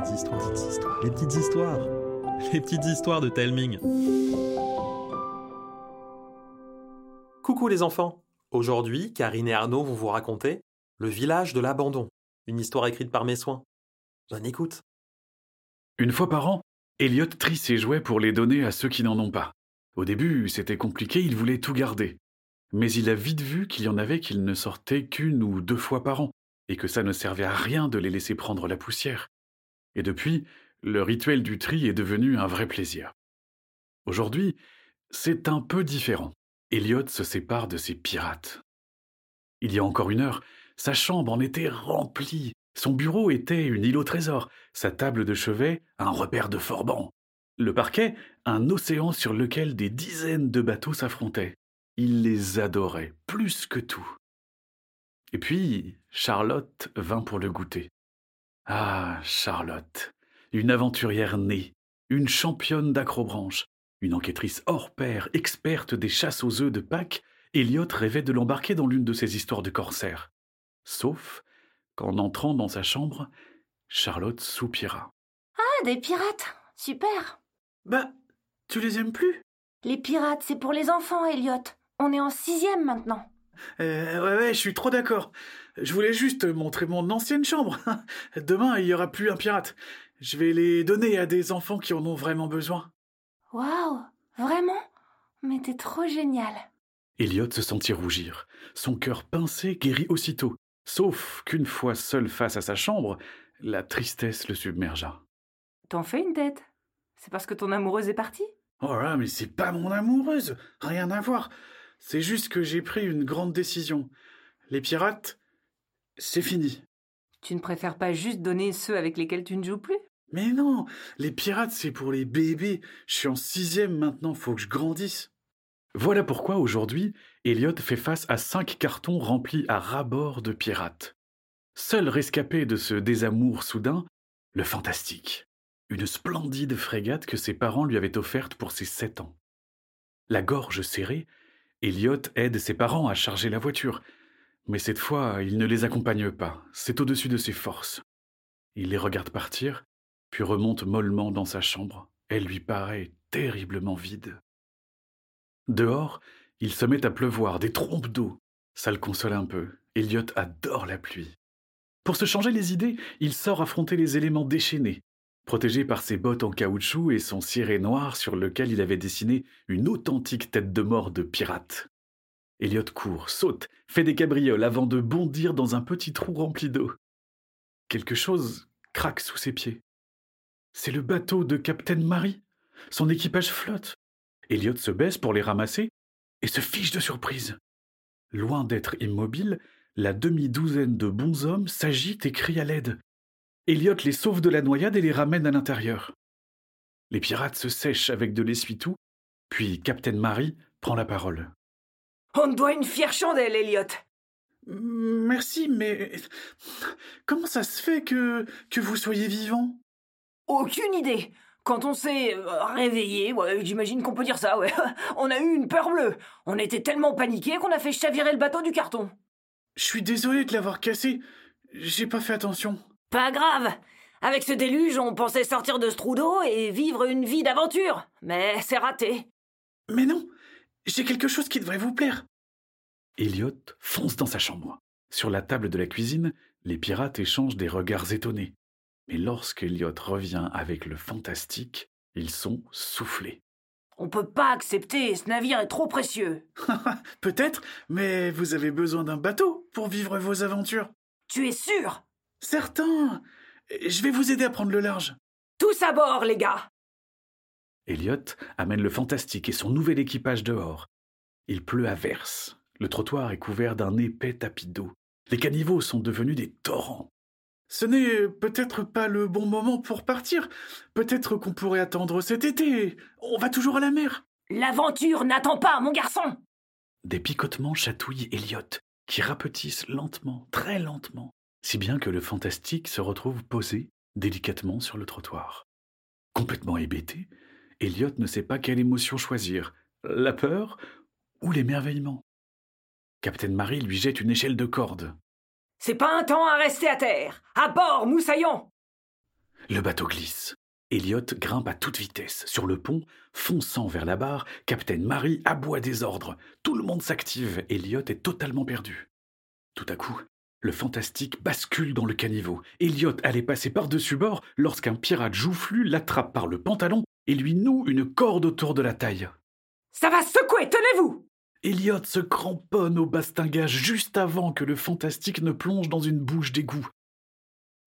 petites histoires, les petites histoires, les petites histoires de Telming. Coucou les enfants Aujourd'hui, Karine et Arnaud vont vous raconter Le village de l'abandon, une histoire écrite par mes soins. Bonne écoute Une fois par an, Elliot trie ses jouets pour les donner à ceux qui n'en ont pas. Au début, c'était compliqué, il voulait tout garder. Mais il a vite vu qu'il y en avait qu'il ne sortaient qu'une ou deux fois par an, et que ça ne servait à rien de les laisser prendre la poussière. Et depuis, le rituel du tri est devenu un vrai plaisir. Aujourd'hui, c'est un peu différent. Elliot se sépare de ses pirates. Il y a encore une heure, sa chambre en était remplie. Son bureau était une île au trésor, sa table de chevet un repère de forbans. Le parquet, un océan sur lequel des dizaines de bateaux s'affrontaient. Il les adorait, plus que tout. Et puis, Charlotte vint pour le goûter. Ah, Charlotte, une aventurière née, une championne d'acrobranche, une enquêtrice hors pair, experte des chasses aux œufs de Pâques, Elliot rêvait de l'embarquer dans l'une de ces histoires de corsaires. Sauf qu'en entrant dans sa chambre, Charlotte soupira. Ah, des pirates Super Bah, tu les aimes plus? Les pirates, c'est pour les enfants, Elliot. On est en sixième maintenant. Euh, Ouais, ouais, je suis trop d'accord. Je voulais juste montrer mon ancienne chambre. Demain, il y aura plus un pirate. Je vais les donner à des enfants qui en ont vraiment besoin. Waouh Vraiment? Mais t'es trop génial. Elliot se sentit rougir. Son cœur pincé guérit aussitôt. Sauf qu'une fois seul face à sa chambre, la tristesse le submergea. T'en fais une tête C'est parce que ton amoureuse est partie Oh là, mais c'est pas mon amoureuse. Rien à voir. C'est juste que j'ai pris une grande décision. Les pirates, c'est fini. Tu ne préfères pas juste donner ceux avec lesquels tu ne joues plus? Mais non, les pirates, c'est pour les bébés. Je suis en sixième maintenant, faut que je grandisse. Voilà pourquoi aujourd'hui, Elliot fait face à cinq cartons remplis à ras-bord de pirates. Seul rescapé de ce désamour soudain, le fantastique. Une splendide frégate que ses parents lui avaient offerte pour ses sept ans. La gorge serrée, Elliot aide ses parents à charger la voiture, mais cette fois, il ne les accompagne pas, c'est au-dessus de ses forces. Il les regarde partir, puis remonte mollement dans sa chambre. Elle lui paraît terriblement vide. Dehors, il se met à pleuvoir, des trompes d'eau. Ça le console un peu. Elliot adore la pluie. Pour se changer les idées, il sort affronter les éléments déchaînés. Protégé par ses bottes en caoutchouc et son ciré noir sur lequel il avait dessiné une authentique tête de mort de pirate. Elliot court, saute, fait des cabrioles avant de bondir dans un petit trou rempli d'eau. Quelque chose craque sous ses pieds. C'est le bateau de Captain Marie. Son équipage flotte. Elliot se baisse pour les ramasser et se fiche de surprise. Loin d'être immobile, la demi-douzaine de bons hommes s'agitent et crient à l'aide. Elliot les sauve de la noyade et les ramène à l'intérieur. Les pirates se sèchent avec de l'essuie-tout, puis Captain Marie prend la parole. On te doit une fière chandelle, Elliot. Merci, mais comment ça se fait que, que vous soyez vivant? Aucune idée. Quand on s'est euh, réveillé, ouais, j'imagine qu'on peut dire ça, ouais, on a eu une peur bleue. On était tellement paniqués qu'on a fait chavirer le bateau du carton. Je suis désolé de l'avoir cassé. J'ai pas fait attention. Pas grave. Avec ce déluge, on pensait sortir de ce trou d'eau et vivre une vie d'aventure. Mais c'est raté. Mais non, j'ai quelque chose qui devrait vous plaire. Elliot fonce dans sa chambre. Sur la table de la cuisine, les pirates échangent des regards étonnés. Mais lorsqu'Elliot revient avec le fantastique, ils sont soufflés. On peut pas accepter, ce navire est trop précieux. Peut-être, mais vous avez besoin d'un bateau pour vivre vos aventures. Tu es sûr? Certain. Je vais vous aider à prendre le large. Tous à bord, les gars Elliot amène le fantastique et son nouvel équipage dehors. Il pleut à verse. Le trottoir est couvert d'un épais tapis d'eau. Les caniveaux sont devenus des torrents. Ce n'est peut-être pas le bon moment pour partir. Peut-être qu'on pourrait attendre cet été. On va toujours à la mer. L'aventure n'attend pas, mon garçon Des picotements chatouillent Elliot, qui rapetissent lentement, très lentement, si bien que le fantastique se retrouve posé délicatement sur le trottoir. Complètement hébété, Elliot ne sait pas quelle émotion choisir, la peur ou l'émerveillement. Captain Marie lui jette une échelle de corde. C'est pas un temps à rester à terre À bord, moussaillon Le bateau glisse. Elliot grimpe à toute vitesse sur le pont, fonçant vers la barre. Captain Marie aboie des ordres. Tout le monde s'active. Elliot est totalement perdu. Tout à coup, le fantastique bascule dans le caniveau. Elliot allait passer par-dessus bord lorsqu'un pirate joufflu l'attrape par le pantalon et lui noue une corde autour de la taille. Ça va secouer, tenez-vous Elliot se cramponne au bastingage juste avant que le fantastique ne plonge dans une bouche d'égout.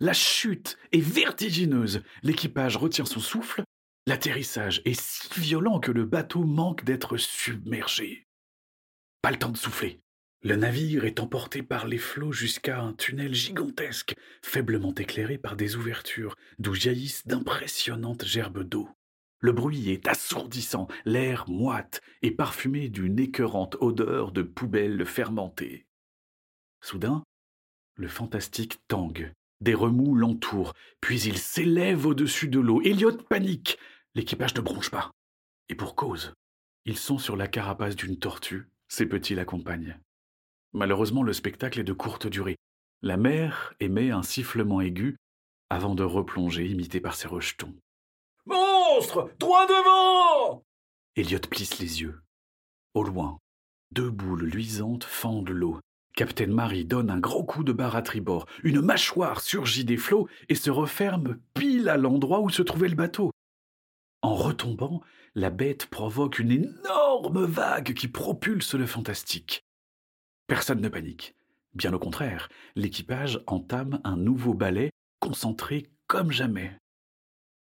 La chute est vertigineuse. L'équipage retient son souffle. L'atterrissage est si violent que le bateau manque d'être submergé. Pas le temps de souffler. Le navire est emporté par les flots jusqu'à un tunnel gigantesque, faiblement éclairé par des ouvertures d'où jaillissent d'impressionnantes gerbes d'eau. Le bruit est assourdissant, l'air moite et parfumé d'une écœurante odeur de poubelles fermentées. Soudain, le fantastique tangue des remous l'entourent, puis il s'élève au-dessus de l'eau. Elliot panique. L'équipage ne bronche pas. Et pour cause. Ils sont sur la carapace d'une tortue. Ses petits l'accompagnent. Malheureusement, le spectacle est de courte durée. La mer émet un sifflement aigu avant de replonger imité par ses rejetons. Monstre Droit devant Elliot plisse les yeux. Au loin, deux boules luisantes fendent l'eau. Captain Marie donne un gros coup de barre à tribord. Une mâchoire surgit des flots et se referme pile à l'endroit où se trouvait le bateau. En retombant, la bête provoque une énorme vague qui propulse le fantastique. Personne ne panique. Bien au contraire, l'équipage entame un nouveau ballet, concentré comme jamais.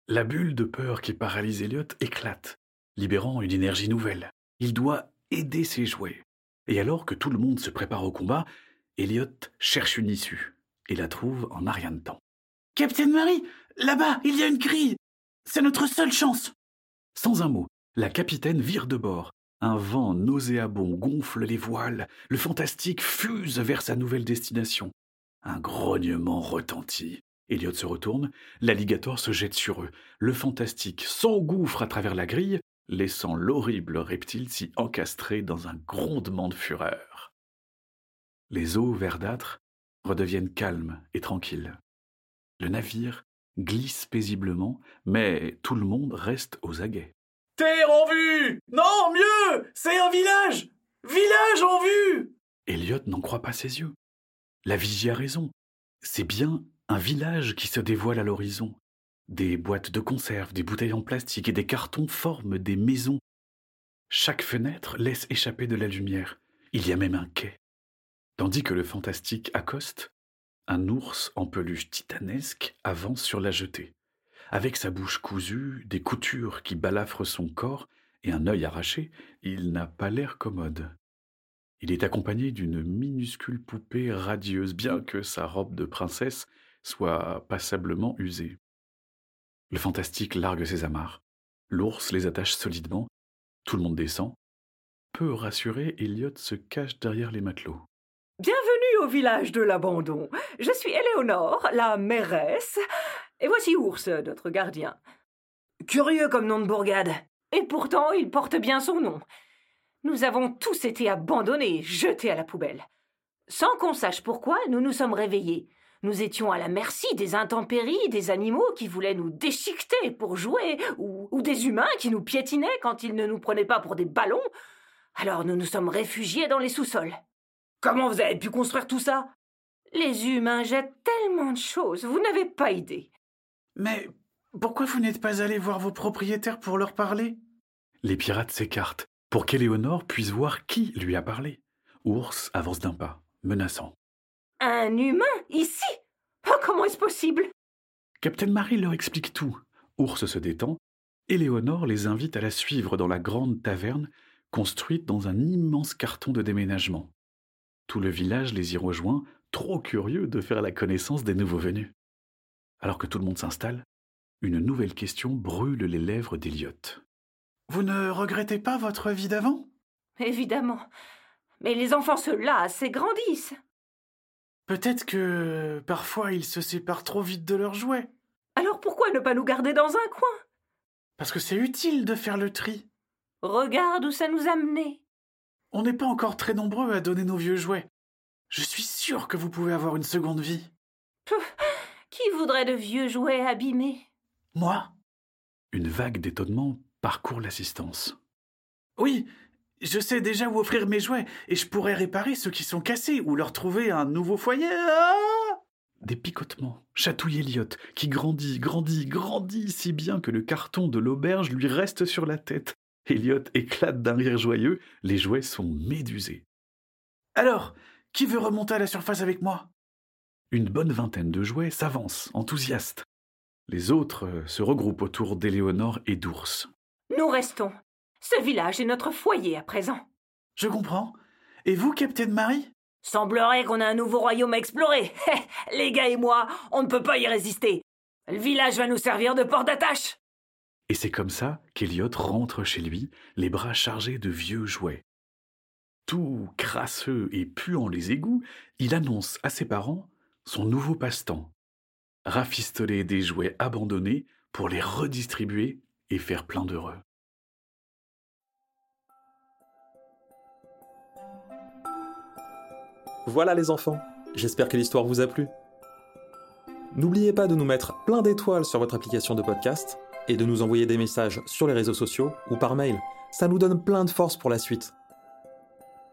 La bulle de peur qui paralyse Elliot éclate, libérant une énergie nouvelle. Il doit aider ses jouets. Et alors que tout le monde se prépare au combat, Elliot cherche une issue et la trouve en un rien de temps. Captain Marie, là-bas, il y a une grille. C'est notre seule chance. Sans un mot, la capitaine vire de bord. Un vent nauséabond gonfle les voiles. Le fantastique fuse vers sa nouvelle destination. Un grognement retentit. Elliot se retourne, l'alligator se jette sur eux. Le fantastique s'engouffre à travers la grille, laissant l'horrible reptile s'y encastrer dans un grondement de fureur. Les eaux verdâtres redeviennent calmes et tranquilles. Le navire glisse paisiblement, mais tout le monde reste aux aguets. Terre en vue Non, mieux C'est un village Village en vue Elliot n'en croit pas ses yeux. La vigie a raison. C'est bien un village qui se dévoile à l'horizon. Des boîtes de conserve, des bouteilles en plastique et des cartons forment des maisons. Chaque fenêtre laisse échapper de la lumière. Il y a même un quai. Tandis que le fantastique accoste, un ours en peluche titanesque avance sur la jetée. Avec sa bouche cousue, des coutures qui balafrent son corps et un œil arraché, il n'a pas l'air commode. Il est accompagné d'une minuscule poupée radieuse, bien que sa robe de princesse soit passablement usée. Le fantastique largue ses amarres. L'ours les attache solidement. Tout le monde descend. Peu rassuré, Elliot se cache derrière les matelots. Bienvenue au village de l'abandon. Je suis Éléonore, la mairesse, et voici Ours, notre gardien. Curieux comme nom de bourgade. Et pourtant, il porte bien son nom. Nous avons tous été abandonnés, jetés à la poubelle. Sans qu'on sache pourquoi, nous nous sommes réveillés. Nous étions à la merci des intempéries, des animaux qui voulaient nous déchiqueter pour jouer, ou, des humains qui nous piétinaient quand ils ne nous prenaient pas pour des ballons. Alors nous nous sommes réfugiés dans les sous-sols. Comment vous avez pu construire tout ça? Les humains jettent tellement de choses, vous n'avez pas idée. Mais pourquoi vous n'êtes pas allé voir vos propriétaires pour leur parler? Les pirates s'écartent pour qu'Éléonore puisse voir qui lui a parlé. Ours avance d'un pas, menaçant. Un humain Ici Oh, comment est-ce possible Captain Marie leur explique tout. Ours se détend. Éléonore les invite à la suivre dans la grande taverne construite dans un immense carton de déménagement. Tout le village les y rejoint, trop curieux de faire la connaissance des nouveaux venus. Alors que tout le monde s'installe, une nouvelle question brûle les lèvres d'Eliot. Vous ne regrettez pas votre vie d'avant? Évidemment. Mais les enfants se lassent et grandissent. Peut-être que parfois ils se séparent trop vite de leurs jouets. Alors pourquoi ne pas nous garder dans un coin? Parce que c'est utile de faire le tri. Regarde où ça nous a menés. On n'est pas encore très nombreux à donner nos vieux jouets. Je suis sûr que vous pouvez avoir une seconde vie. Qui voudrait de vieux jouets abîmés? Moi Une vague d'étonnement parcourt l'assistance. Oui, je sais déjà où offrir mes jouets, et je pourrais réparer ceux qui sont cassés ou leur trouver un nouveau foyer. Ah Des picotements chatouillent Elliot, qui grandit, grandit, grandit si bien que le carton de l'auberge lui reste sur la tête. Elliot éclate d'un rire joyeux, les jouets sont médusés. Alors, qui veut remonter à la surface avec moi? Une bonne vingtaine de jouets s'avancent, enthousiastes. Les autres euh, se regroupent autour d'Éléonore et d'Ours. Nous restons. Ce village est notre foyer à présent. Je comprends. Et vous, Capitaine Marie? Semblerait qu'on a un nouveau royaume à explorer. Les gars et moi, on ne peut pas y résister. Le village va nous servir de port d'attache. Et c'est comme ça qu'Eliot rentre chez lui, les bras chargés de vieux jouets. Tout crasseux et puant les égouts, il annonce à ses parents son nouveau passe-temps. Rafistoler des jouets abandonnés pour les redistribuer et faire plein d'heureux. Voilà les enfants, j'espère que l'histoire vous a plu. N'oubliez pas de nous mettre plein d'étoiles sur votre application de podcast et de nous envoyer des messages sur les réseaux sociaux ou par mail. Ça nous donne plein de force pour la suite.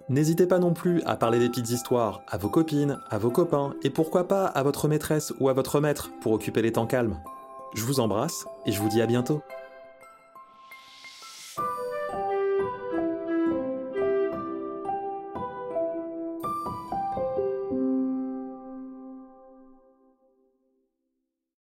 N'hésitez pas non plus à parler des petites histoires à vos copines, à vos copains et pourquoi pas à votre maîtresse ou à votre maître pour occuper les temps calmes. Je vous embrasse et je vous dis à bientôt.